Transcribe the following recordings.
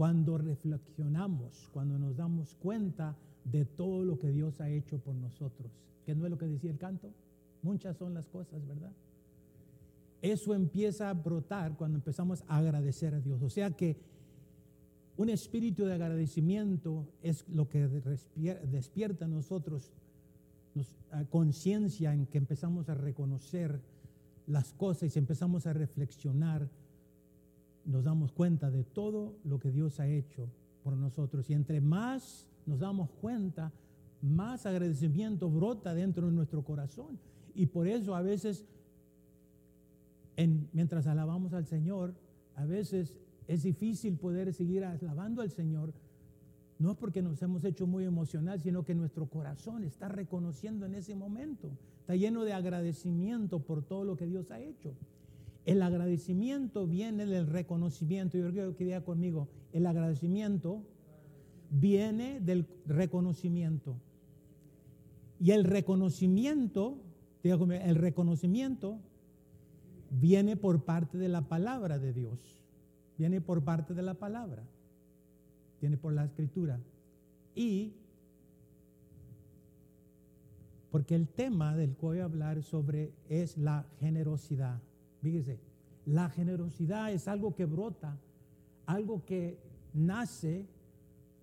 cuando reflexionamos, cuando nos damos cuenta de todo lo que Dios ha hecho por nosotros. ¿Qué no es lo que decía el canto? Muchas son las cosas, ¿verdad? Eso empieza a brotar cuando empezamos a agradecer a Dios. O sea que un espíritu de agradecimiento es lo que despierta en nosotros conciencia en que empezamos a reconocer las cosas y empezamos a reflexionar, nos damos cuenta de todo lo que Dios ha hecho por nosotros. Y entre más nos damos cuenta, más agradecimiento brota dentro de nuestro corazón. Y por eso a veces, en, mientras alabamos al Señor, a veces es difícil poder seguir alabando al Señor. No es porque nos hemos hecho muy emocional, sino que nuestro corazón está reconociendo en ese momento. Está lleno de agradecimiento por todo lo que Dios ha hecho. El agradecimiento viene del reconocimiento. Yo creo que diga conmigo, el agradecimiento viene del reconocimiento. Y el reconocimiento, el reconocimiento viene por parte de la palabra de Dios. Viene por parte de la palabra. Viene por la escritura. Y porque el tema del que voy a hablar sobre es la generosidad. Fíjese, la generosidad es algo que brota, algo que nace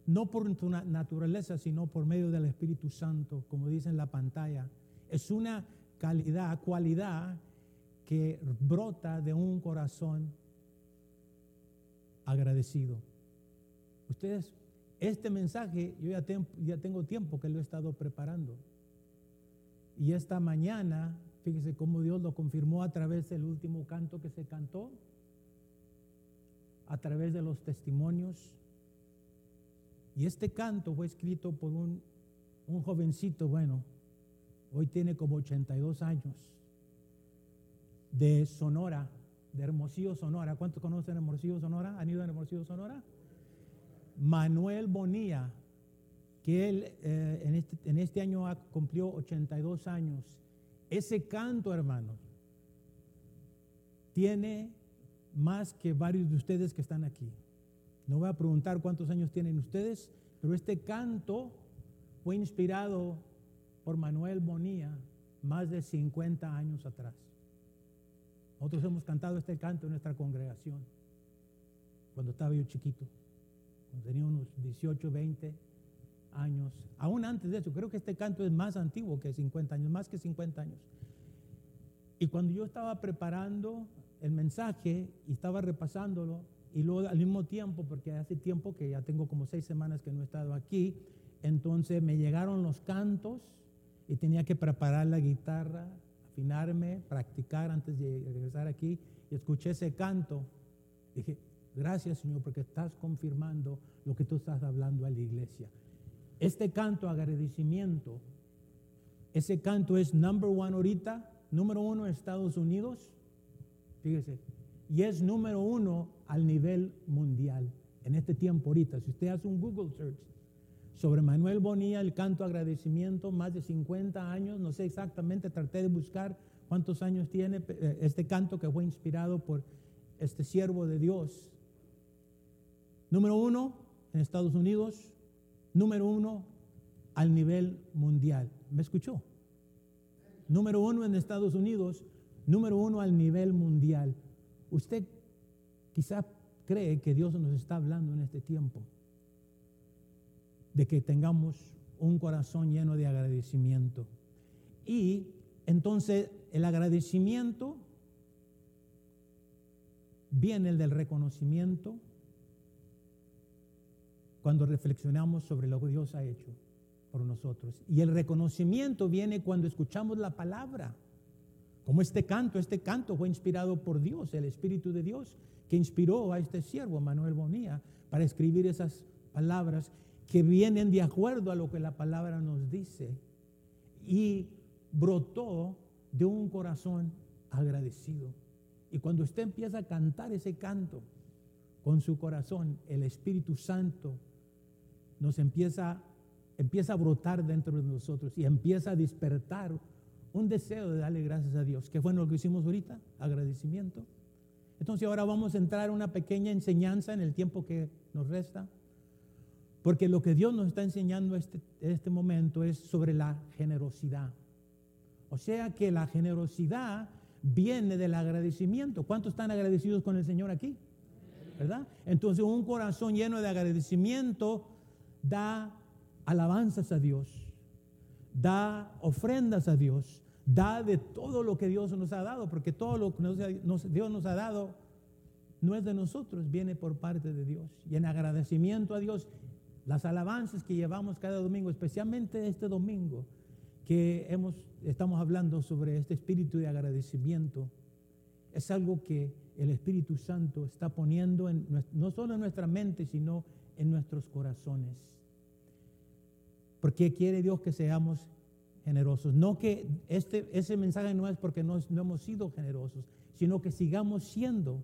no por tu naturaleza, sino por medio del Espíritu Santo, como dice en la pantalla. Es una calidad, cualidad que brota de un corazón agradecido. Ustedes, este mensaje, yo ya, ya tengo tiempo que lo he estado preparando. Y esta mañana, fíjese cómo Dios lo confirmó a través del último canto que se cantó, a través de los testimonios y este canto fue escrito por un, jovencito, bueno, hoy tiene como 82 años, de Sonora, de Hermosillo, Sonora. ¿Cuántos conocen Hermosillo, Sonora? ¿Han ido a Hermosillo, Sonora? Manuel Bonilla, que él eh, en, este, en este año cumplió 82 años. Ese canto, hermanos, tiene más que varios de ustedes que están aquí. No voy a preguntar cuántos años tienen ustedes, pero este canto fue inspirado por Manuel Bonilla más de 50 años atrás. Nosotros hemos cantado este canto en nuestra congregación cuando estaba yo chiquito, cuando tenía unos 18, 20 años. Aún antes de eso, creo que este canto es más antiguo que 50 años, más que 50 años. Y cuando yo estaba preparando el mensaje y estaba repasándolo, y luego al mismo tiempo, porque hace tiempo que ya tengo como seis semanas que no he estado aquí, entonces me llegaron los cantos y tenía que preparar la guitarra, afinarme, practicar antes de regresar aquí. Y escuché ese canto. Dije, gracias Señor, porque estás confirmando lo que tú estás hablando a la iglesia. Este canto, agradecimiento, ese canto es number one ahorita, número uno en Estados Unidos. Fíjese, y es número uno al nivel mundial en este tiempo ahorita. Si usted hace un Google search sobre Manuel Bonilla, el canto agradecimiento, más de 50 años, no sé exactamente, traté de buscar cuántos años tiene eh, este canto que fue inspirado por este siervo de Dios. Número uno en Estados Unidos, número uno al nivel mundial. ¿Me escuchó? Número uno en Estados Unidos, número uno al nivel mundial. Usted quizá cree que Dios nos está hablando en este tiempo, de que tengamos un corazón lleno de agradecimiento. Y entonces el agradecimiento viene el del reconocimiento cuando reflexionamos sobre lo que Dios ha hecho por nosotros. Y el reconocimiento viene cuando escuchamos la palabra. Como este canto, este canto fue inspirado por Dios, el Espíritu de Dios, que inspiró a este siervo, Manuel Bonilla, para escribir esas palabras que vienen de acuerdo a lo que la palabra nos dice. Y brotó de un corazón agradecido. Y cuando usted empieza a cantar ese canto con su corazón, el Espíritu Santo nos empieza, empieza a brotar dentro de nosotros y empieza a despertar un deseo de darle gracias a Dios. ¿Qué fue lo que hicimos ahorita? Agradecimiento. Entonces ahora vamos a entrar una pequeña enseñanza en el tiempo que nos resta. Porque lo que Dios nos está enseñando este, en este momento es sobre la generosidad. O sea que la generosidad viene del agradecimiento. ¿Cuántos están agradecidos con el Señor aquí? ¿Verdad? Entonces un corazón lleno de agradecimiento da alabanzas a Dios, da ofrendas a Dios, da de todo lo que Dios nos ha dado, porque todo lo que Dios nos ha dado no es de nosotros, viene por parte de Dios. Y en agradecimiento a Dios, las alabanzas que llevamos cada domingo, especialmente este domingo, que hemos, estamos hablando sobre este espíritu de agradecimiento, es algo que el Espíritu Santo está poniendo en, no solo en nuestra mente, sino en nuestros corazones. Porque quiere Dios que seamos generosos. No que este, ese mensaje no es porque no, no hemos sido generosos, sino que sigamos siendo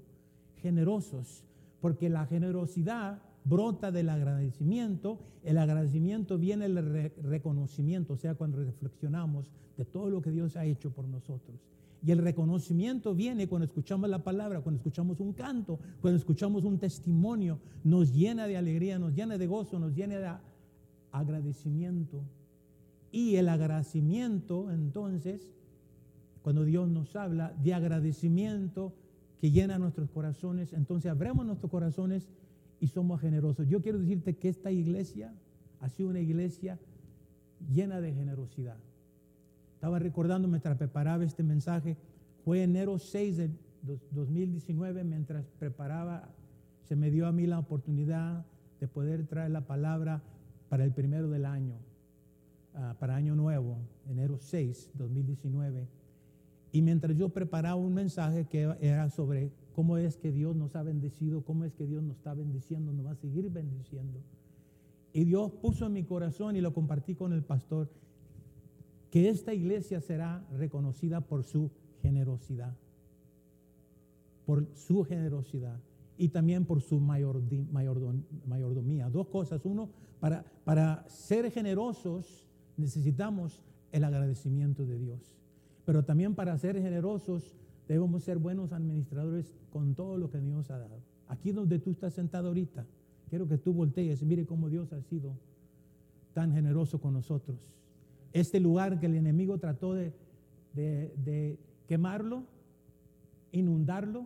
generosos, porque la generosidad brota del agradecimiento, el agradecimiento viene del reconocimiento, o sea, cuando reflexionamos de todo lo que Dios ha hecho por nosotros. Y el reconocimiento viene cuando escuchamos la palabra, cuando escuchamos un canto, cuando escuchamos un testimonio, nos llena de alegría, nos llena de gozo, nos llena de agradecimiento. Y el agradecimiento, entonces, cuando Dios nos habla de agradecimiento que llena nuestros corazones, entonces abremos nuestros corazones y somos generosos. Yo quiero decirte que esta iglesia ha sido una iglesia llena de generosidad. Estaba recordando mientras preparaba este mensaje, fue enero 6 de 2019, mientras preparaba, se me dio a mí la oportunidad de poder traer la palabra para el primero del año, ah, para año nuevo, enero 6, 2019. Y mientras yo preparaba un mensaje que era sobre cómo es que Dios nos ha bendecido, cómo es que Dios nos está bendiciendo, nos va a seguir bendiciendo. Y Dios puso en mi corazón y lo compartí con el pastor que esta iglesia será reconocida por su generosidad, por su generosidad y también por su mayordomía. Dos cosas. Uno, para, para ser generosos necesitamos el agradecimiento de Dios, pero también para ser generosos debemos ser buenos administradores con todo lo que Dios ha dado. Aquí donde tú estás sentado ahorita, quiero que tú voltees y mire cómo Dios ha sido tan generoso con nosotros este lugar que el enemigo trató de, de, quemarlo, inundarlo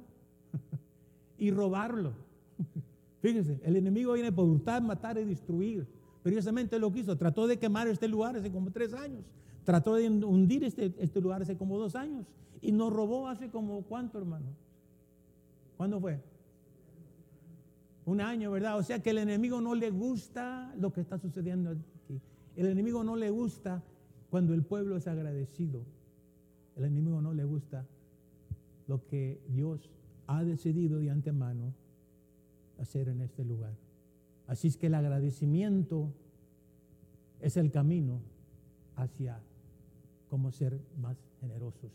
y robarlo. Fíjense, el enemigo viene por hurtar, matar y destruir. Precisamente lo quiso. Trató de quemar este lugar hace como tres años. Trató de hundir este, este lugar hace como dos años. Y nos robó hace como cuánto, hermano. ¿Cuándo fue? Un año, ¿verdad? O sea que el enemigo no le gusta lo que está sucediendo aquí. El enemigo no le gusta cuando el pueblo es agradecido, el enemigo no le gusta lo que Dios ha decidido de antemano hacer en este lugar. Así es que el agradecimiento es el camino hacia cómo ser más generosos.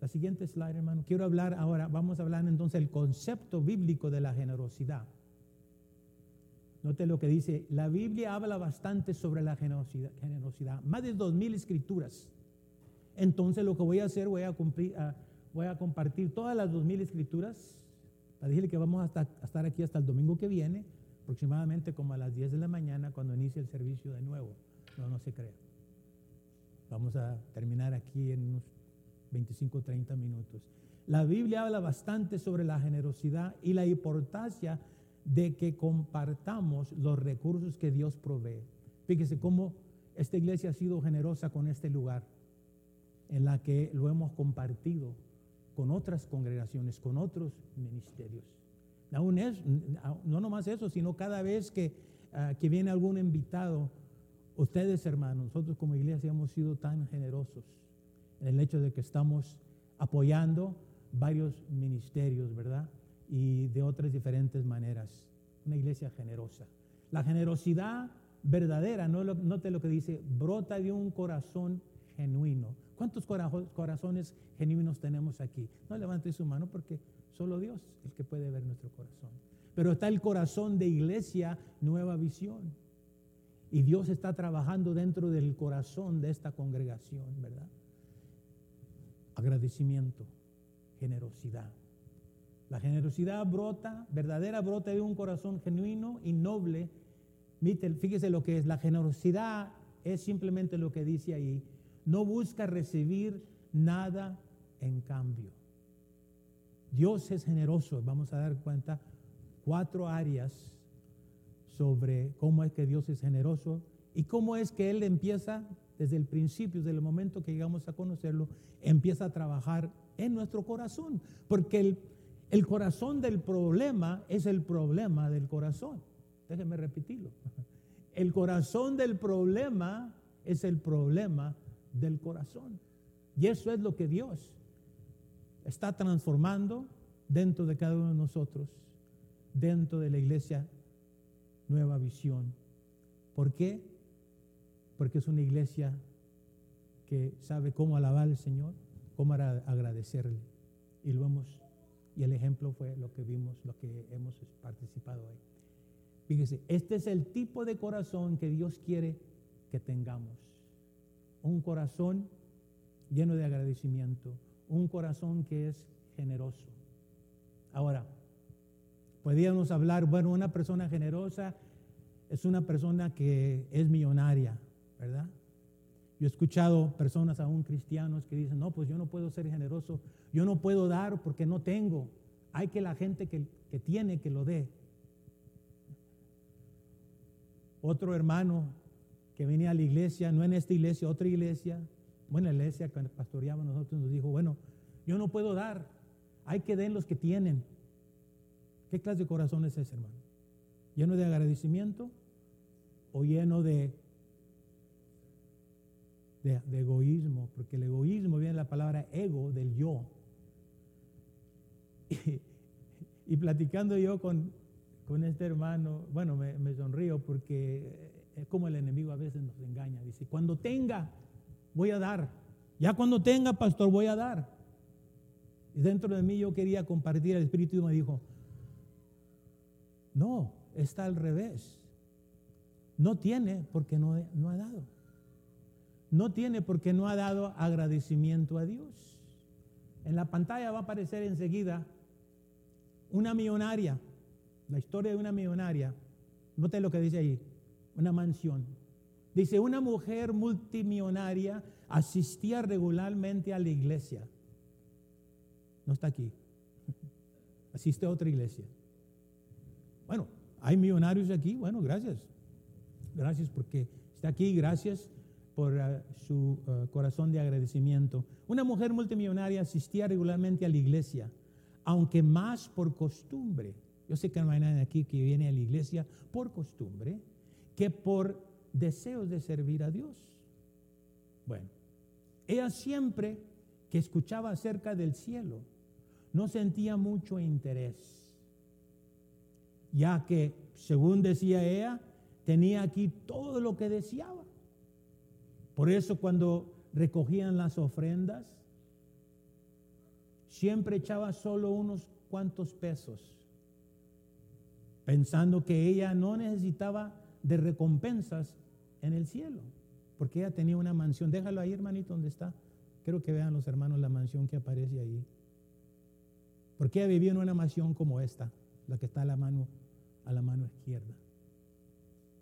La siguiente slide, hermano. Quiero hablar ahora, vamos a hablar entonces del concepto bíblico de la generosidad. Note lo que dice, la Biblia habla bastante sobre la generosidad, más de dos mil escrituras. Entonces lo que voy a hacer, voy a, cumplir, ah, voy a compartir todas las dos mil escrituras, para decirle que vamos a estar, aquí hasta el domingo que viene, aproximadamente como a las 10 de la mañana cuando inicie el servicio de nuevo. No, no se crea. Vamos a terminar aquí en unos 25 o 30 minutos. La Biblia habla bastante sobre la generosidad y la importancia de que compartamos los recursos que Dios provee. Fíjese cómo esta iglesia ha sido generosa con este lugar, en la que lo hemos compartido con otras congregaciones, con otros ministerios. Aún es, no nomás eso, sino cada vez que, ah, que viene algún invitado, ustedes hermanos, nosotros como iglesia hemos sido tan generosos en el hecho de que estamos apoyando varios ministerios, ¿verdad? y de otras diferentes maneras. Una iglesia generosa. La generosidad verdadera, no note lo que dice, brota de un corazón genuino. ¿Cuántos corazones genuinos tenemos aquí? No levante su mano porque solo Dios es el que puede ver nuestro corazón. Pero está el corazón de iglesia, nueva visión. Y Dios está trabajando dentro del corazón de esta congregación, ¿verdad? Agradecimiento, generosidad. La generosidad brota, verdadera brota de un corazón genuino y noble. Fíjese lo que es. La generosidad es simplemente lo que dice ahí. No busca recibir nada en cambio. Dios es generoso. Vamos a dar cuenta cuatro áreas sobre cómo es que Dios es generoso y cómo es que Él empieza desde el principio, desde el momento que llegamos a conocerlo, empieza a trabajar en nuestro corazón. Porque el, el corazón del problema es el problema del corazón. Déjenme repetirlo. El corazón del problema es el problema del corazón. Y eso es lo que Dios está transformando dentro de cada uno de nosotros, dentro de la iglesia Nueva Visión. ¿Por qué? Porque es una iglesia que sabe cómo alabar al Señor, cómo agradecerle. Y lo vemos, y el ejemplo fue lo que vimos, lo que hemos participado hoy. Fíjese, este es el tipo de corazón que Dios quiere que tengamos. Un corazón lleno de agradecimiento, un corazón que es generoso. Ahora, podríamos hablar, bueno, una persona generosa es una persona que es millonaria, ¿verdad? Yo he escuchado personas aún cristianos que dicen, no, pues yo no puedo ser generoso, yo no puedo dar porque no tengo. Hay que la gente que, que tiene que lo dé. Otro hermano que venía a la iglesia, no en esta iglesia, otra iglesia, bueno, la iglesia que pastoreaba nosotros nos dijo, bueno, yo no puedo dar, hay que den los que tienen. ¿Qué clase de corazón es ese, hermano? ¿Lleno de agradecimiento o lleno de, de, egoísmo? Porque el egoísmo viene de la palabra ego, del yo. Y, platicando yo con, con, este hermano, bueno, me, me sonrío porque es como el enemigo a veces nos engaña. Dice, cuando tenga, voy a dar. Ya cuando tenga, pastor, voy a dar. Y dentro de mí yo quería compartir el Espíritu y me dijo, no, está al revés. No tiene porque no, no ha dado. No tiene porque no ha dado agradecimiento a Dios. En la pantalla va a aparecer enseguida una millonaria, la historia de una millonaria. Note lo que dice ahí, una mansión. Dice, una mujer multimillonaria asistía regularmente a la iglesia no está aquí. Asiste a otra iglesia. Bueno, hay millonarios aquí. Bueno, gracias. Gracias porque está aquí. Gracias por uh, su uh, corazón de agradecimiento. Una mujer multimillonaria asistía regularmente a la iglesia, aunque más por costumbre. Yo sé que no hay nadie aquí que viene a la iglesia por costumbre, que por deseos de servir a Dios. Bueno, ella siempre que escuchaba acerca del cielo, no sentía mucho interés, ya que, según decía ella, tenía aquí todo lo que deseaba. Por eso cuando recogían las ofrendas, siempre echaba solo unos cuantos pesos, pensando que ella no necesitaba de recompensas en el cielo, porque ella tenía una mansión. Déjalo ahí, hermanito, donde está. Quiero que vean los hermanos la mansión que aparece ahí. Porque ella vivía en una mansión como esta, la que está a la mano, a la mano izquierda.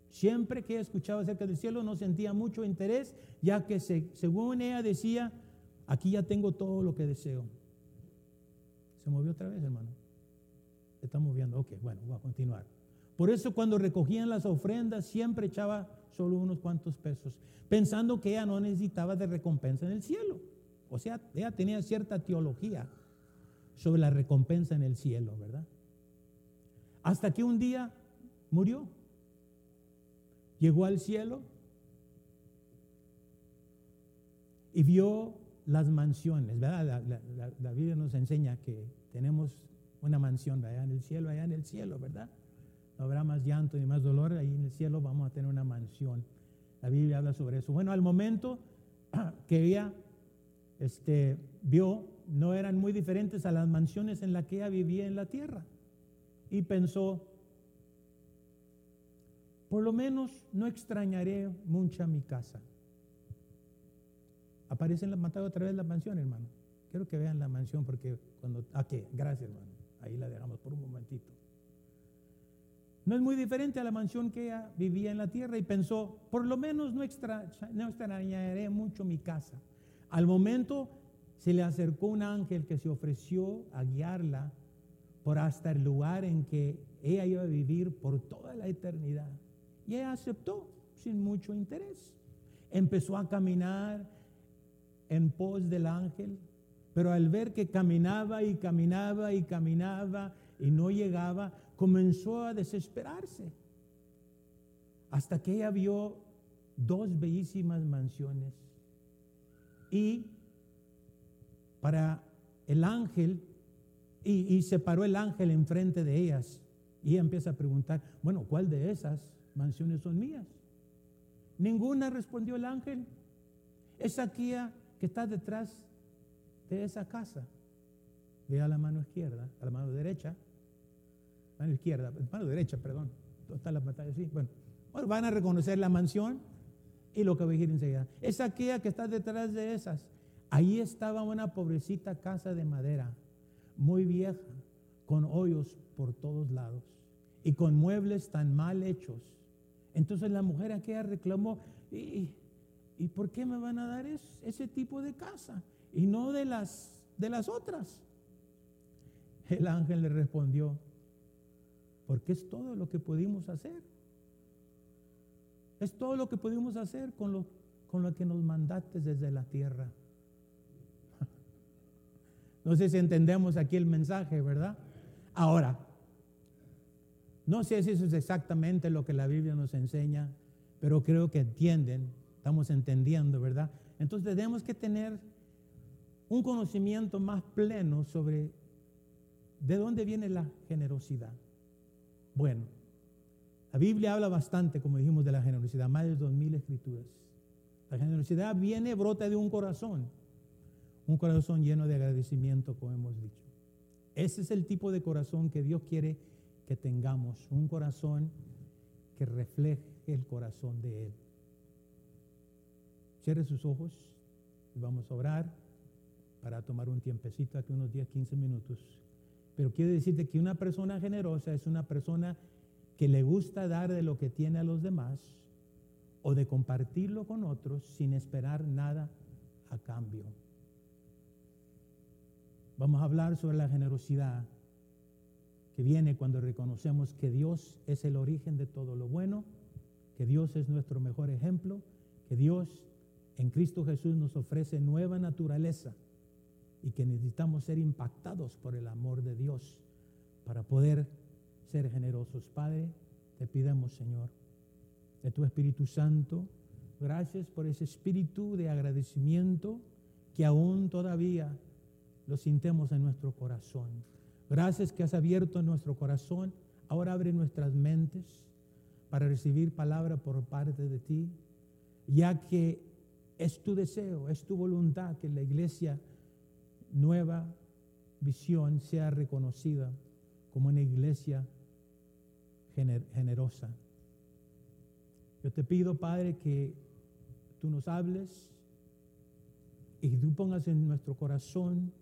Siempre que escuchaba acerca del cielo no sentía mucho interés, ya que según ella decía, aquí ya tengo todo lo que deseo. Se movió otra vez, hermano. Se está moviendo. Ok, bueno, voy a continuar. Por eso cuando recogían las ofrendas siempre echaba solo unos cuantos pesos, pensando que ella no necesitaba de recompensa en el cielo. O sea, ella tenía cierta teología sobre la recompensa en el cielo, ¿verdad? Hasta que un día murió. Llegó al cielo y vio las mansiones, ¿verdad? La, Biblia nos enseña que tenemos una mansión allá en el cielo, allá en el cielo, ¿verdad? No habrá más llanto ni más dolor, ahí en el cielo vamos a tener una mansión. La Biblia habla sobre eso. Bueno, al momento que ella este, vio no eran muy diferentes a las mansiones en las que ella vivía en la tierra. Y pensó, por lo menos no extrañaré mucho a mi casa. Aparece en la otra vez la mansión, hermano. Quiero que vean la mansión porque cuando... Ah, qué, gracias, hermano. ahí la dejamos por un momentito. No es muy diferente a la mansión que ella vivía en la tierra y pensó, por lo menos no, no extrañaré mucho mi casa. Al momento se le acercó un ángel que se ofreció a guiarla por hasta el lugar en que ella iba a vivir por toda la eternidad. Y ella aceptó sin mucho interés. Empezó a caminar en pos del ángel, pero al ver que caminaba y caminaba y caminaba y no llegaba, comenzó a desesperarse. Hasta que ella vio dos bellísimas mansiones. Y para el ángel, y, se paró el ángel enfrente de ellas. Y ella empieza a preguntar, bueno, ¿cuál de esas mansiones son mías? Ninguna respondió el ángel. Es aquí que está detrás de esa casa. Ve a la mano izquierda, a la mano derecha. Mano izquierda, mano derecha, perdón. Está la pantalla así. Bueno, bueno, van a reconocer la mansión y lo que voy a decir enseguida. Es aquella que está detrás de esas. Ahí estaba una pobrecita casa de madera, muy vieja, con hoyos por todos lados y con muebles tan mal hechos. Entonces la mujer aquella reclamó, ¿y, ¿y por qué me van a dar ese tipo de casa y no de las, de las otras? El ángel le respondió, porque es todo lo que pudimos hacer. Es todo lo que pudimos hacer con lo, con lo que nos mandaste desde la tierra. No sé si entendemos aquí el mensaje, ¿verdad? Ahora, no sé si eso es exactamente lo que la Biblia nos enseña, pero creo que entienden, estamos entendiendo, ¿verdad? Entonces tenemos que tener un conocimiento más pleno sobre de dónde viene la generosidad. Bueno, la Biblia habla bastante, como dijimos, de la generosidad, más de dos mil escrituras. La generosidad viene, brota de un corazón, un corazón lleno de agradecimiento, como hemos dicho. Ese es el tipo de corazón que Dios quiere que tengamos, un corazón que refleje el corazón de Él. Cierre sus ojos y vamos a orar para tomar un tiempecito, aquí unos 10, 15 minutos. Pero quiero decirte que una persona generosa es una persona que le gusta dar de lo que tiene a los demás o de compartirlo con otros sin esperar nada a cambio. Vamos a hablar sobre la generosidad que viene cuando reconocemos que Dios es el origen de todo lo bueno, que Dios es nuestro mejor ejemplo, que Dios en Cristo Jesús nos ofrece nueva naturaleza y que necesitamos ser impactados por el amor de Dios para poder ser generosos. Padre, te pidamos, Señor, de tu Espíritu Santo, gracias por ese espíritu de agradecimiento que aún todavía lo sintemos en nuestro corazón. Gracias que has abierto nuestro corazón. Ahora abre nuestras mentes para recibir palabra por parte de ti, ya que es tu deseo, es tu voluntad que la iglesia nueva visión sea reconocida como una iglesia generosa. Yo te pido, Padre, que tú nos hables y tú pongas en nuestro corazón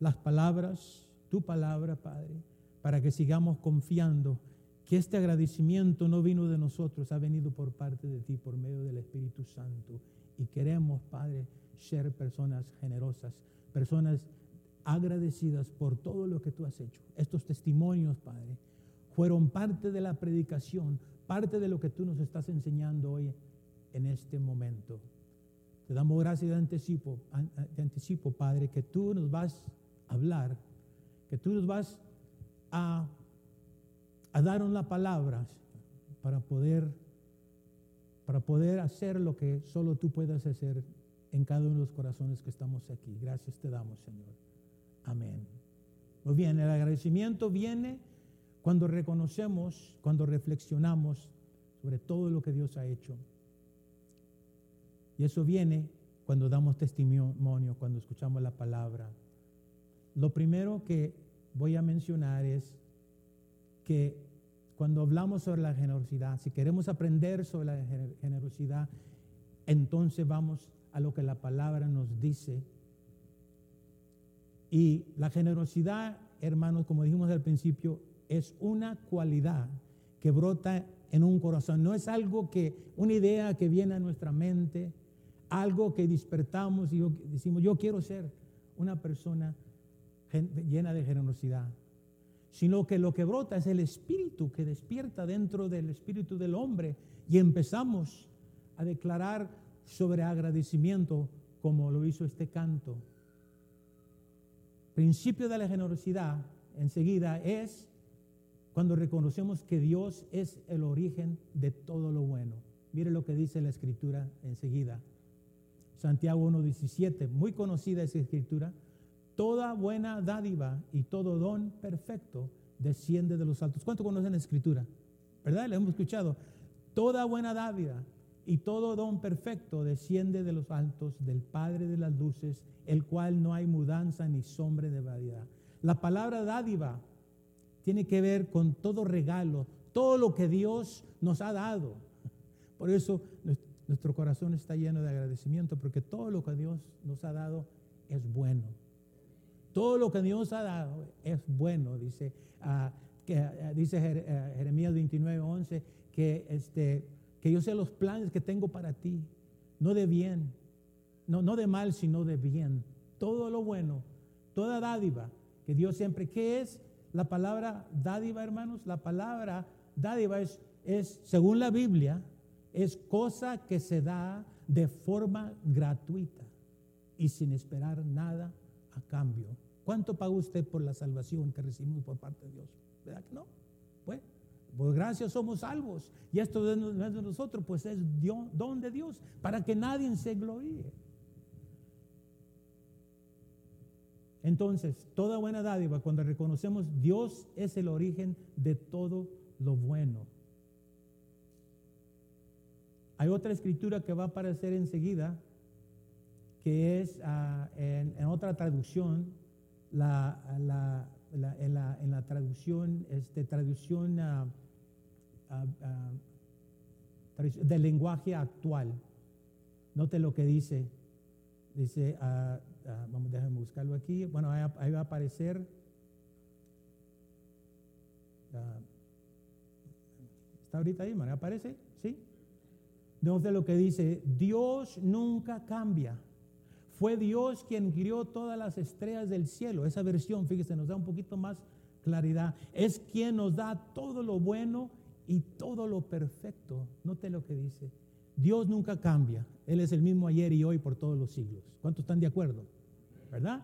las palabras, tu palabra, Padre, para que sigamos confiando que este agradecimiento no vino de nosotros, ha venido por parte de ti, por medio del Espíritu Santo. Y queremos, Padre, ser personas generosas, personas agradecidas por todo lo que tú has hecho. Estos testimonios, Padre, fueron parte de la predicación, parte de lo que tú nos estás enseñando hoy en este momento. Te damos gracias de anticipo, anticipo, Padre, que tú nos vas hablar, que tú nos vas a, a una palabra para poder, para poder hacer lo que solo tú puedas hacer en cada uno de los corazones que estamos aquí. Gracias te damos, Señor. Amén. Muy bien, el agradecimiento viene cuando reconocemos, cuando reflexionamos sobre todo lo que Dios ha hecho. Y eso viene cuando damos testimonio, cuando escuchamos la palabra. Lo primero que voy a mencionar es que cuando hablamos sobre la generosidad, si queremos aprender sobre la generosidad, entonces vamos a lo que la palabra nos dice. Y la generosidad hermanos, como dijimos al principio, es una cualidad que brota en un corazón. No es algo que, una idea que viene a nuestra mente, algo que despertamos y decimos, yo quiero ser una persona llena de generosidad, sino que lo que brota es el espíritu que despierta dentro del espíritu del hombre y empezamos a declarar sobre agradecimiento como lo hizo este canto. Principio de la generosidad enseguida es cuando reconocemos que Dios es el origen de todo lo bueno. Mire lo que dice la escritura enseguida. Santiago 1.17, muy conocida esa escritura. Toda buena dádiva y todo don perfecto desciende de los altos. ¿Cuánto conocen la escritura? ¿Verdad? Le hemos escuchado. Toda buena dádiva y todo don perfecto desciende de los altos del Padre de las luces, el cual no hay mudanza ni sombra de variedad. La palabra dádiva tiene que ver con todo regalo, todo lo que Dios nos ha dado. Por eso nuestro corazón está lleno de agradecimiento, porque todo lo que Dios nos ha dado es bueno. Todo lo que Dios ha dado es bueno, dice, uh, que, uh, dice uh, Jeremías 29, 11, que este, que yo sé los planes que tengo para ti, no de bien, no, no de mal, sino de bien. Todo lo bueno, toda dádiva que Dios siempre, ¿qué es la palabra dádiva, hermanos? La palabra dádiva es, según la Biblia, es cosa que se da de forma gratuita y sin esperar nada a cambio. ¿Cuánto paga usted por la salvación que recibimos por parte de Dios? ¿Verdad que no? Pues por gracias somos salvos. Y esto es de nosotros, pues es don de Dios, para que nadie se gloríe. Entonces, toda buena dádiva, cuando reconocemos Dios es el origen de todo lo bueno. Hay otra escritura que va a aparecer enseguida, que es uh, en, otra traducción, la, la, la, en, la, traducción, este, traducción uh, del lenguaje actual. Note lo que dice. Dice, vamos, déjenme buscarlo aquí. Bueno, ahí, va a aparecer. ¿Está ahorita ahí, ¿Me ¿Aparece? ¿Sí? Note lo que dice. Dios nunca cambia. Fue Dios quien crió todas las estrellas del cielo. Esa versión, fíjese, nos da un poquito más claridad. Es quien nos da todo lo bueno y todo lo perfecto. Note lo que dice. Dios nunca cambia. Él es el mismo ayer y hoy por todos los siglos. ¿Cuántos están de acuerdo? ¿Verdad?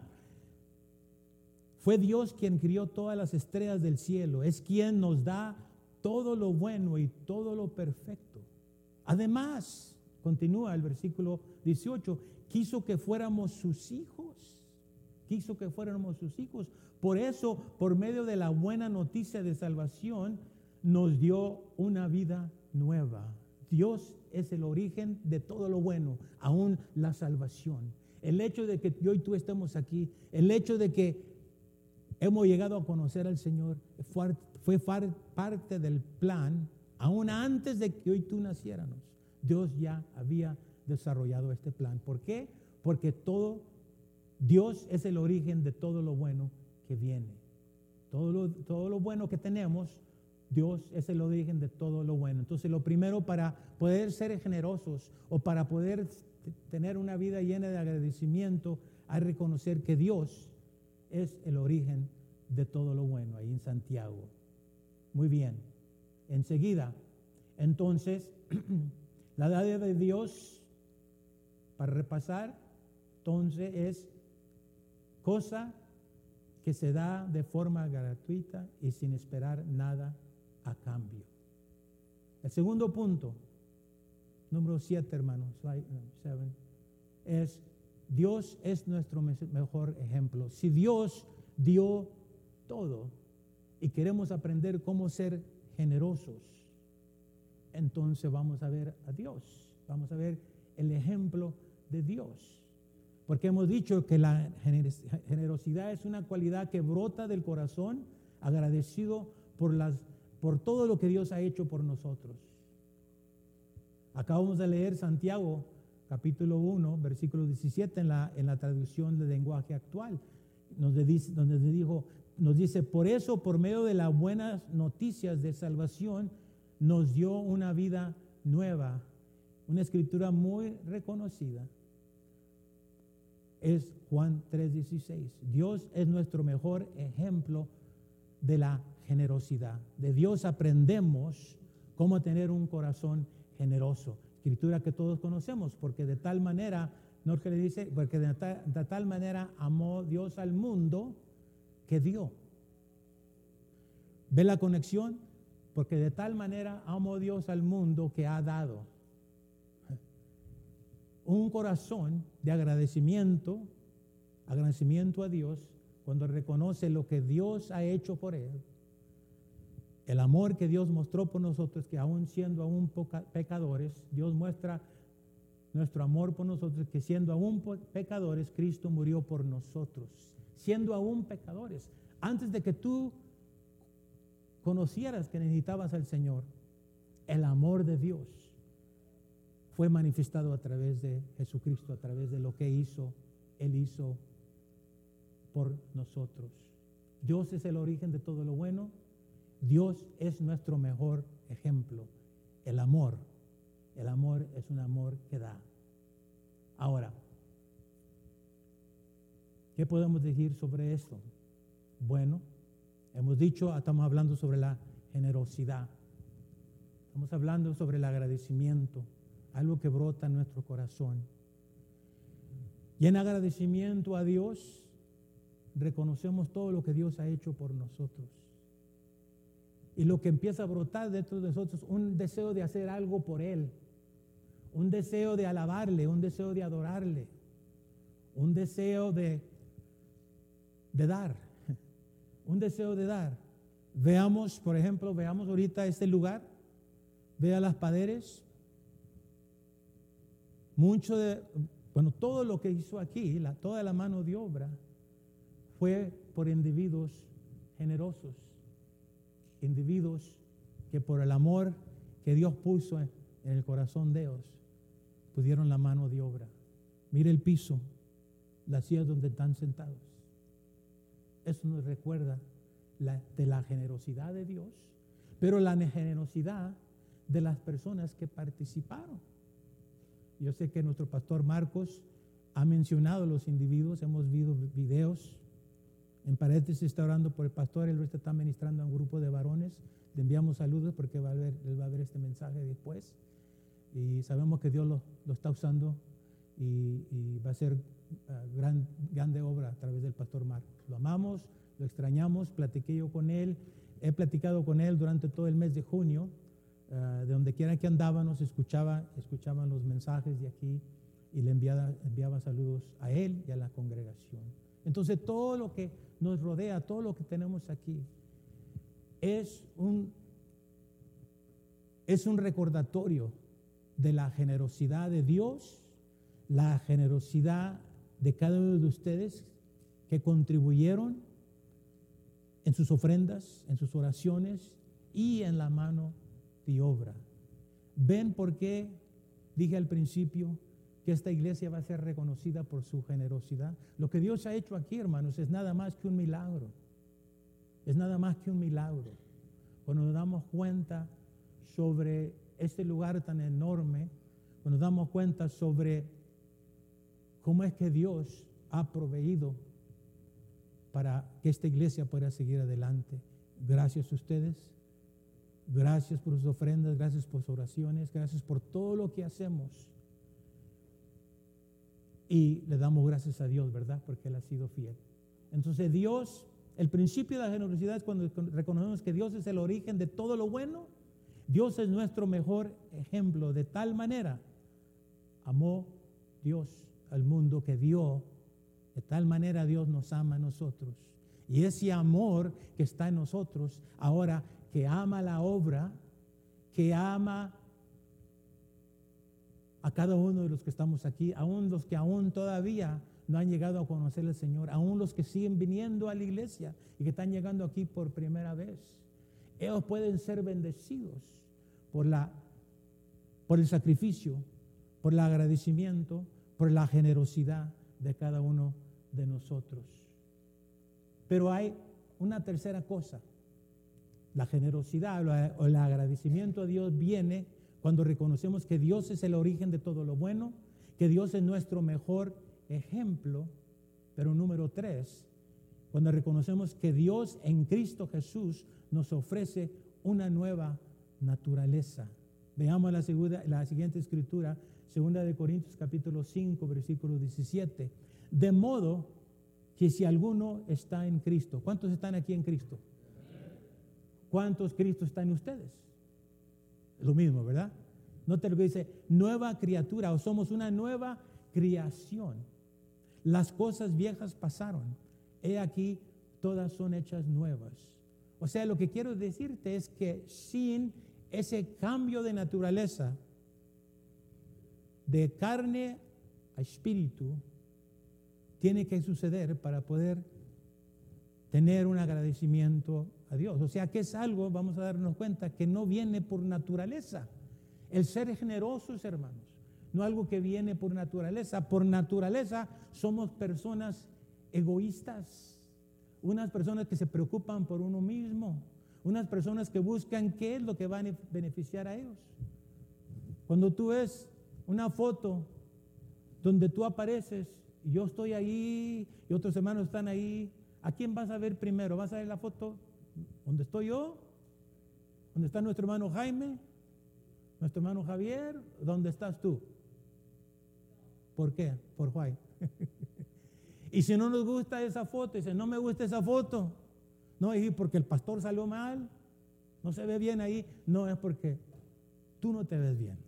Fue Dios quien crió todas las estrellas del cielo. Es quien nos da todo lo bueno y todo lo perfecto. Además, continúa el versículo 18, quiso que fuéramos sus hijos. Quiso que fuéramos sus hijos. Por eso, por medio de la buena noticia de salvación, nos dio una vida nueva. Dios es el origen de todo lo bueno, aún la salvación. El hecho de que yo y tú estemos aquí, el hecho de que hemos llegado a conocer al Señor, fue, parte del plan, aún antes de que yo y tú naciéramos. Dios ya había desarrollado este plan. ¿Por qué? Porque todo, Dios es el origen de todo lo bueno que viene. Todo lo bueno que tenemos Dios es el origen de todo lo bueno. Entonces, lo primero para poder ser generosos o para poder tener una vida llena de agradecimiento, hay reconocer que Dios es el origen de todo lo bueno, ahí en Santiago. Muy bien. Enseguida, entonces, la dádiva de Dios, para repasar, entonces es cosa que se da de forma gratuita y sin esperar nada a cambio. El segundo punto, número siete, hermanos, es Dios es nuestro mejor ejemplo. Si Dios dio todo y queremos aprender cómo ser generosos, entonces vamos a ver a Dios, vamos a ver el ejemplo de Dios. Porque hemos dicho que la generosidad es una cualidad que brota del corazón agradecido por las por todo lo que Dios ha hecho por nosotros. Acabamos de leer Santiago capítulo 1, versículo 17 en la, en la traducción de lenguaje actual, donde, donde dijo, nos dice, por eso, por medio de las buenas noticias de salvación, nos dio una vida nueva. Una escritura muy reconocida es Juan 3:16. Dios es nuestro mejor ejemplo de la generosidad. De Dios aprendemos cómo tener un corazón generoso. Escritura que todos conocemos, porque de tal manera, Norge le dice, porque de tal, de tal manera amó Dios al mundo que dio. ¿Ve la conexión? Porque de tal manera amó Dios al mundo que ha dado. Un corazón de agradecimiento, agradecimiento a Dios, cuando reconoce lo que Dios ha hecho por él, el amor que Dios mostró por nosotros, que aún siendo aún pecadores, Dios muestra nuestro amor por nosotros, que siendo aún pecadores, Cristo murió por nosotros, siendo aún pecadores, antes de que tú conocieras que necesitabas al Señor, el amor de Dios fue manifestado a través de Jesucristo, a través de lo que hizo, Él hizo por nosotros. Dios es el origen de todo lo bueno Dios es nuestro mejor ejemplo. El amor. El amor es un amor que da. Ahora, ¿qué podemos decir sobre esto? Bueno, hemos dicho, estamos hablando sobre la generosidad. Estamos hablando sobre el agradecimiento, algo que brota en nuestro corazón. Y en agradecimiento a Dios, reconocemos todo lo que Dios ha hecho por nosotros. Y lo que empieza a brotar dentro de nosotros, un deseo de hacer algo por Él, un deseo de alabarle, un deseo de adorarle, un deseo de, de dar, un deseo de dar. Veamos, por ejemplo, veamos ahorita este lugar, vea las paderes, mucho de, bueno, todo lo que hizo aquí, la, toda la mano de obra, fue por individuos generosos individuos que por el amor que Dios puso en el corazón de ellos, pudieron la mano de obra. Mire el piso, las sillas donde están sentados. Eso nos recuerda de la generosidad de Dios, pero la generosidad de las personas que participaron. Yo sé que nuestro pastor Marcos ha mencionado los individuos, hemos visto videos en paréntesis está orando por el pastor, él está ministrando a un grupo de varones. Le enviamos saludos porque él va a ver este mensaje después. Y sabemos que Dios lo, está usando y, va a ser uh, gran, grande obra a través del pastor Marcos. Lo amamos, lo extrañamos, platiqué yo con él, he platicado con él durante todo el mes de junio, uh, de donde quiera que andaba, nos escuchaba, escuchaban los mensajes de aquí y le enviaba, enviaba saludos a él y a la congregación. Entonces todo lo que nos rodea, todo lo que tenemos aquí, es un, es un recordatorio de la generosidad de Dios, la generosidad de cada uno de ustedes que contribuyeron en sus ofrendas, en sus oraciones y en la mano de obra. ¿Ven por qué dije al principio que esta iglesia va a ser reconocida por su generosidad. Lo que Dios ha hecho aquí, hermanos, es nada más que un milagro. Es nada más que un milagro. Cuando nos damos cuenta sobre este lugar tan enorme, cuando nos damos cuenta sobre cómo es que Dios ha proveído para que esta iglesia pueda seguir adelante. Gracias a ustedes. Gracias por sus ofrendas, gracias por sus oraciones, gracias por todo lo que hacemos y le damos gracias a Dios, ¿verdad? Porque Él ha sido fiel. Entonces Dios, el principio de la generosidad es cuando reconocemos que Dios es el origen de todo lo bueno. Dios es nuestro mejor ejemplo. De tal manera amó Dios al mundo que dio. De tal manera Dios nos ama a nosotros. Y ese amor que está en nosotros, ahora que ama la obra, que ama a cada uno de los que estamos aquí, aún los que aún todavía no han llegado a conocer al Señor, aún los que siguen viniendo a la iglesia y que están llegando aquí por primera vez. Ellos pueden ser bendecidos por, la, por el sacrificio, por el agradecimiento, por la generosidad de cada uno de nosotros. Pero hay una tercera cosa. La generosidad o el agradecimiento a Dios viene cuando reconocemos que Dios es el origen de todo lo bueno, que Dios es nuestro mejor ejemplo. Pero número tres, cuando reconocemos que Dios en Cristo Jesús nos ofrece una nueva naturaleza. Veamos la, segunda, la siguiente escritura, segunda de Corintios capítulo 5, versículo 17. De modo que si alguno está en Cristo, ¿cuántos están aquí en Cristo? ¿Cuántos Cristo están en ustedes? Lo mismo, ¿verdad? No te lo que dice, nueva criatura o somos una nueva creación. Las cosas viejas pasaron. He aquí, todas son hechas nuevas. O sea, lo que quiero decirte es que sin ese cambio de naturaleza, de carne a espíritu, tiene que suceder para poder tener un agradecimiento a Dios. O sea que es algo, vamos a darnos cuenta, que no viene por naturaleza. El ser generosos, hermanos, no algo que viene por naturaleza. Por naturaleza somos personas egoístas, unas personas que se preocupan por uno mismo, unas personas que buscan qué es lo que va a beneficiar a ellos. Cuando tú ves una foto donde tú apareces y yo estoy ahí y otros hermanos están ahí, ¿a quién vas a ver primero? ¿Vas a ver la foto donde estoy yo? ¿Dónde está nuestro hermano Jaime? ¿Nuestro hermano Javier? ¿Dónde estás tú? ¿Por qué? Por why. y si no nos gusta esa foto, dice, no me gusta esa foto, no es porque el pastor salió mal, no se ve bien ahí, no es porque tú no te ves bien.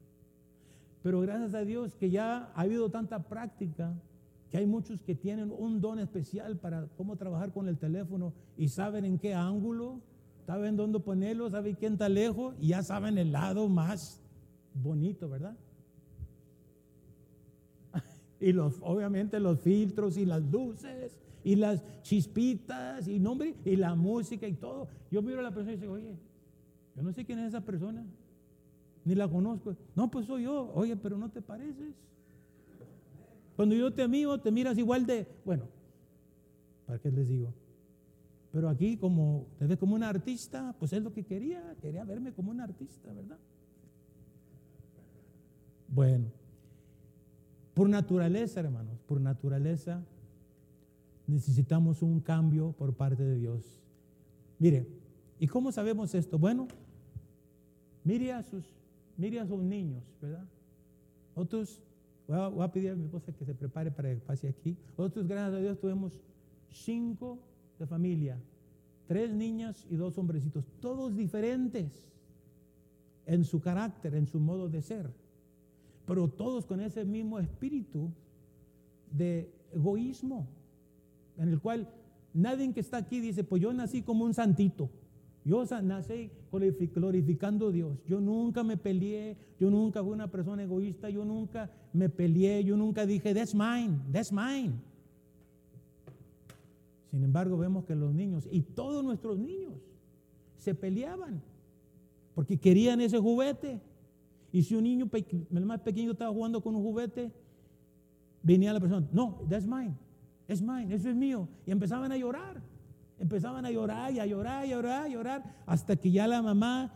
Pero gracias a Dios que ya ha habido tanta práctica, que hay muchos que tienen un don especial para cómo trabajar con el teléfono y saben en qué ángulo, saben dónde ponerlo, saben quién está lejos y ya saben el lado más bonito, ¿verdad? Y los, obviamente los filtros y las luces y las chispitas y nombre y la música y todo. Yo miro a la persona y digo, oye, yo no sé quién es esa persona, ni la conozco. No, pues soy yo. Oye, pero no te pareces. Cuando yo te miro, te miras igual de, bueno, ¿para qué les digo? Pero aquí como te como una artista, pues es lo que quería, quería verme como una artista, ¿verdad? Bueno. Por naturaleza, hermanos, por naturaleza necesitamos un cambio por parte de Dios. Mire, ¿y cómo sabemos esto? Bueno, mire a sus, mire a sus niños, ¿verdad? Otros, voy a, pedir a mi esposa que se prepare para que pase aquí. Otros, gracias a Dios, tuvimos cinco de familia, tres niñas y dos hombrecitos, todos diferentes en su carácter, en su modo de ser pero todos con ese mismo espíritu de egoísmo, en el cual nadie que está aquí dice, pues yo nací como un santito, yo nací glorificando a Dios, yo nunca me peleé, yo nunca fui una persona egoísta, yo nunca me peleé, yo nunca dije, that's mine, that's mine. Sin embargo, vemos que los niños, y todos nuestros niños, se peleaban porque querían ese juguete. Y si un niño, el más pequeño, estaba jugando con un juguete, venía la persona, no, that's mine, es mine, eso es mío. Y empezaban a llorar, empezaban a llorar y a llorar y a llorar y a llorar, hasta que ya la mamá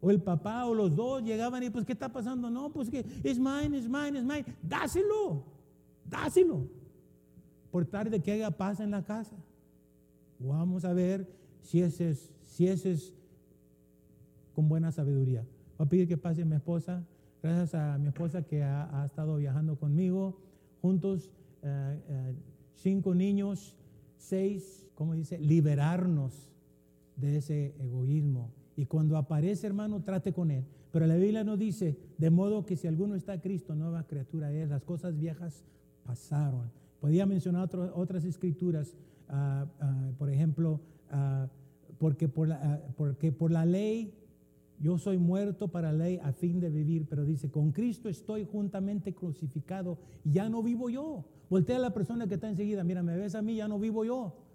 o el papá o los dos llegaban y pues, ¿qué está pasando? No, pues que es mine, es mine, es mine. Dáselo, dáselo. Por tarde que haya paz en la casa. Vamos a ver si ese es, si ese es con buena sabiduría. Voy a pedir que pase mi esposa. Gracias a mi esposa que ha, estado viajando conmigo. Juntos, eh, eh, cinco niños, seis, ¿cómo dice? Liberarnos de ese egoísmo. Y cuando aparece, hermano, trate con él. Pero la Biblia nos dice, de modo que si alguno está a Cristo, nueva criatura es. Las cosas viejas pasaron. Podía mencionar otras escrituras, ah, ah, por ejemplo, ah, porque, por la, porque por la ley yo soy muerto para la ley a fin de vivir, pero dice, con Cristo estoy juntamente crucificado, ya no vivo yo. Voltea a la persona que está enseguida, mira, me ves a mí, ya no vivo yo.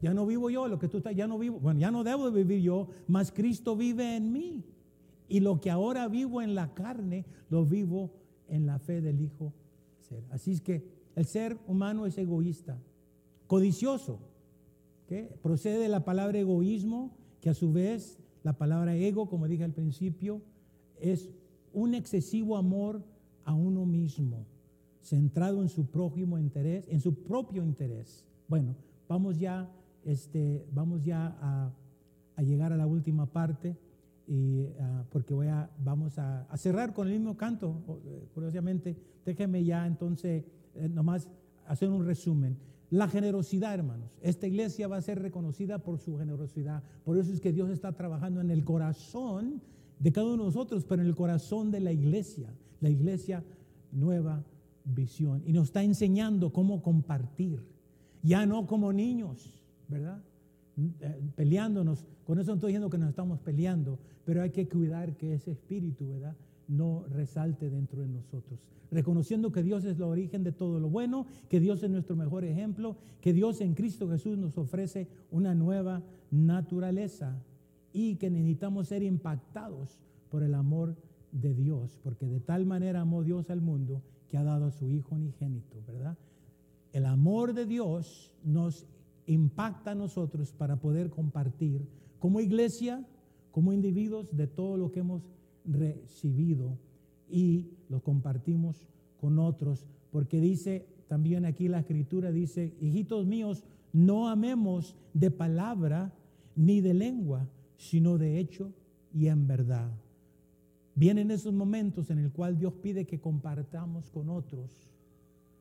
Ya no vivo yo, lo que tú estás, ya no vivo, bueno, ya no debo de vivir yo, mas Cristo vive en mí. Y lo que ahora vivo en la carne, lo vivo en la fe del Hijo. Así es que el ser humano es egoísta, codicioso, ¿qué? Procede de la palabra egoísmo, que a su vez la palabra ego, como dije al principio, es un excesivo amor a uno mismo, centrado en su prójimo interés, en su propio interés. Bueno, vamos ya, este, vamos ya a, llegar a la última parte, y, ah, porque voy a, vamos a, cerrar con el mismo canto, eh, curiosamente. Déjeme ya entonces eh, nomás hacer un resumen. La generosidad, hermanos. Esta iglesia va a ser reconocida por su generosidad. Por eso es que Dios está trabajando en el corazón de cada uno de nosotros, pero en el corazón de la iglesia. La iglesia nueva visión. Y nos está enseñando cómo compartir. Ya no como niños, ¿verdad? Eh, peleándonos. Con eso no estoy diciendo que nos estamos peleando, pero hay que cuidar que ese espíritu, ¿verdad? no resalte dentro de nosotros. Reconociendo que Dios es el origen de todo lo bueno, que Dios es nuestro mejor ejemplo, que Dios en Cristo Jesús nos ofrece una nueva naturaleza y que necesitamos ser impactados por el amor de Dios, porque de tal manera amó Dios al mundo que ha dado a su Hijo unigénito, ¿verdad? El amor de Dios nos impacta a nosotros para poder compartir como iglesia, como individuos, de todo lo que hemos recibido y lo compartimos con otros, porque dice también aquí la escritura, dice, hijitos míos, no amemos de palabra ni de lengua, sino de hecho y en verdad. Vienen esos momentos en el cual Dios pide que compartamos con otros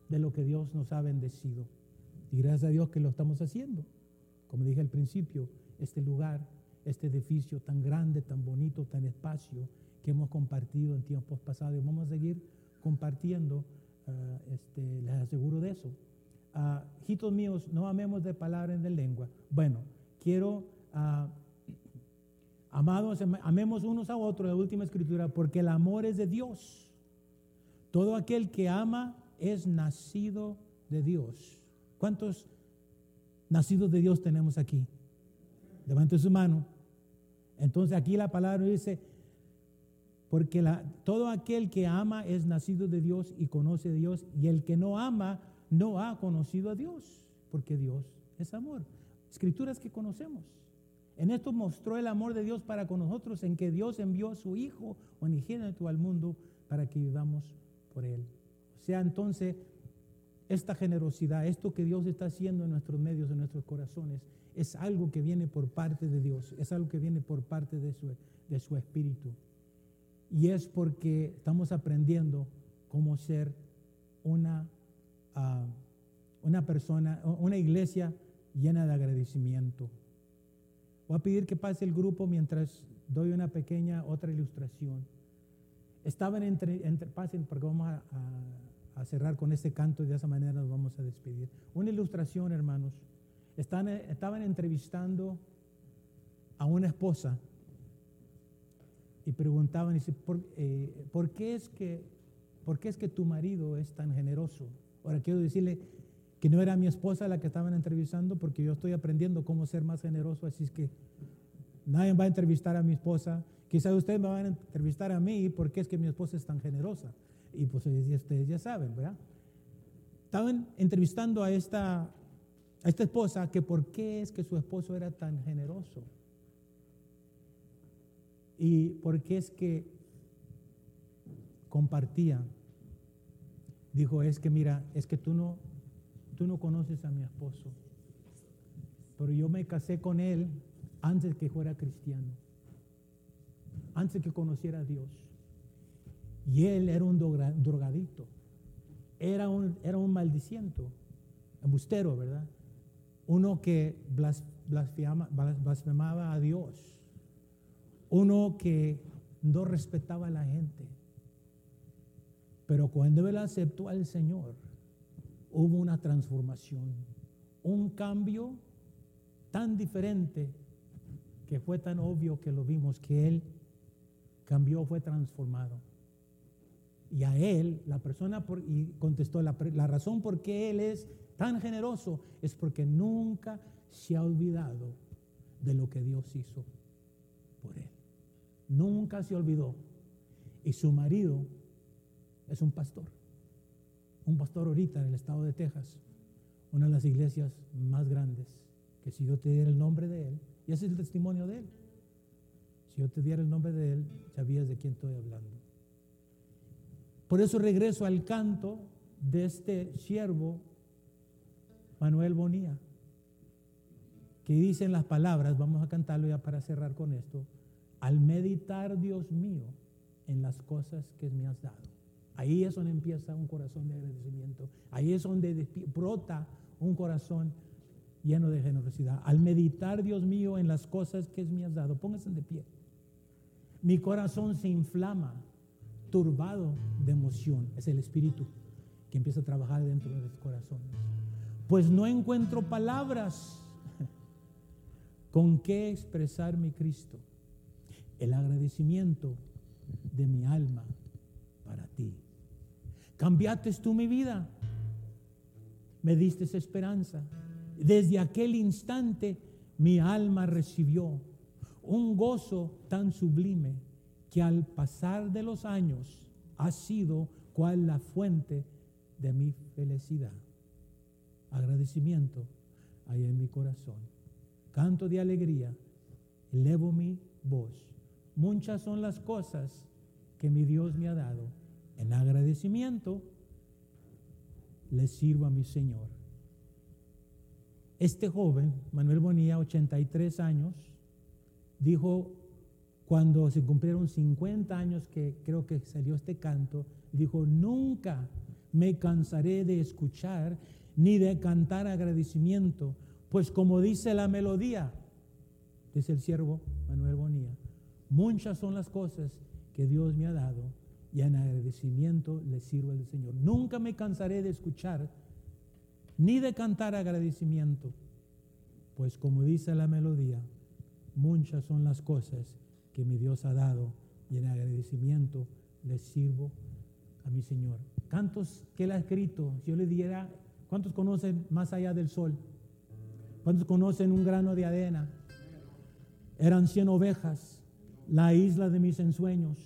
de lo que Dios nos ha bendecido. Y gracias a Dios que lo estamos haciendo. Como dije al principio, este lugar, este edificio tan grande, tan bonito, tan espacio, que hemos compartido en tiempos pasados. Vamos a seguir compartiendo, ah, este, les aseguro de eso. Uh, hijitos míos, no amemos de palabras de lengua. Bueno, quiero, uh, amados, amemos unos a otros, la última escritura, porque el amor es de Dios. Todo aquel que ama es nacido de Dios. ¿Cuántos nacidos de Dios tenemos aquí? Levante su mano. Entonces aquí la palabra dice, porque todo aquel que ama es nacido de Dios y conoce a Dios, y el que no ama no ha conocido a Dios, porque Dios es amor. Escrituras que conocemos. En esto mostró el amor de Dios para con nosotros, en que Dios envió a su Hijo unigénito al mundo para que vivamos por Él. O sea, entonces, esta generosidad, esto que Dios está haciendo en nuestros medios, en nuestros corazones, es algo que viene por parte de Dios, es algo que viene por parte de su, de su Espíritu. Y es porque estamos aprendiendo cómo ser una, ah, una persona, una iglesia llena de agradecimiento. Voy a pedir que pase el grupo mientras doy una pequeña otra ilustración. Estaban entre, pasen porque vamos a, cerrar con este canto y de esa manera nos vamos a despedir. Una ilustración, hermanos. Están, estaban entrevistando a una esposa y preguntaban, dice, ¿por, eh, ¿por, qué es que, ¿por qué es que tu marido es tan generoso? Ahora quiero decirle que no era mi esposa la que estaban entrevistando porque yo estoy aprendiendo cómo ser más generoso, así es que nadie va a entrevistar a mi esposa. Quizás ustedes me van a entrevistar a mí porque es que mi esposa es tan generosa. Y pues ustedes ya saben, ¿verdad? Estaban entrevistando a esta, a esta esposa que por qué es que su esposo era tan generoso. Y porque es que compartía, dijo, es que mira, es que tú no, tú no conoces a mi esposo, pero yo me casé con él antes que fuera cristiano, antes que conociera a Dios. Y él era un drogadito, era un, era un maldiciento, embustero, ¿verdad? Uno que blasfemaba a Dios uno que no respetaba a la gente. Pero cuando él aceptó al Señor, hubo una transformación, un cambio tan diferente que fue tan obvio que lo vimos, que él cambió, fue transformado. Y a él, la persona, por, y contestó, la, la razón por qué él es tan generoso es porque nunca se ha olvidado de lo que Dios hizo por él. Nunca se olvidó. Y su marido es un pastor. Un pastor ahorita en el estado de Texas. Una de las iglesias más grandes que si yo te diera el nombre de Él, y ese es el testimonio de Él, yo te diera el nombre de Él, sabías de quién estoy hablando. Por eso regreso al canto de este siervo, Manuel Bonía, que dicen las palabras, vamos a cantarlo ya para cerrar con esto, al meditar, Dios mío, en las cosas que me has dado. Ahí es donde empieza un corazón de agradecimiento. Ahí es donde brota un corazón lleno de generosidad. Al meditar, Dios mío, en las cosas que me has dado, póngase de pie. Mi corazón se inflama, turbado de emoción. Es el espíritu que empieza a trabajar dentro de los corazones. Pues no encuentro palabras con qué expresar mi Cristo. El agradecimiento de mi alma para ti. Cambiaste tú mi vida. Me diste esperanza. Desde aquel instante mi alma recibió un gozo tan sublime que al pasar de los años ha sido cual la fuente de mi felicidad. Agradecimiento hay en mi corazón. Canto de alegría, elevo mi voz. Muchas son las cosas que mi Dios me ha dado. En agradecimiento le sirvo a mi Señor. Este joven, Manuel Bonilla, 83 años, dijo cuando se cumplieron 50 años que creo que salió este canto, dijo, nunca me cansaré de escuchar ni de cantar agradecimiento, pues como dice la melodía, dice el siervo Manuel Bonilla, muchas son las cosas que Dios me ha dado y en agradecimiento le sirvo al Señor. Nunca me cansaré de escuchar ni de cantar agradecimiento, pues como dice la melodía, muchas son las cosas que mi Dios ha dado y en agradecimiento le sirvo a mi Señor. Cantos que él ha escrito, si yo le diera, ¿cuántos conocen más allá del sol? ¿Cuántos conocen un grano de arena? Eran cien ovejas, la isla de mis ensueños.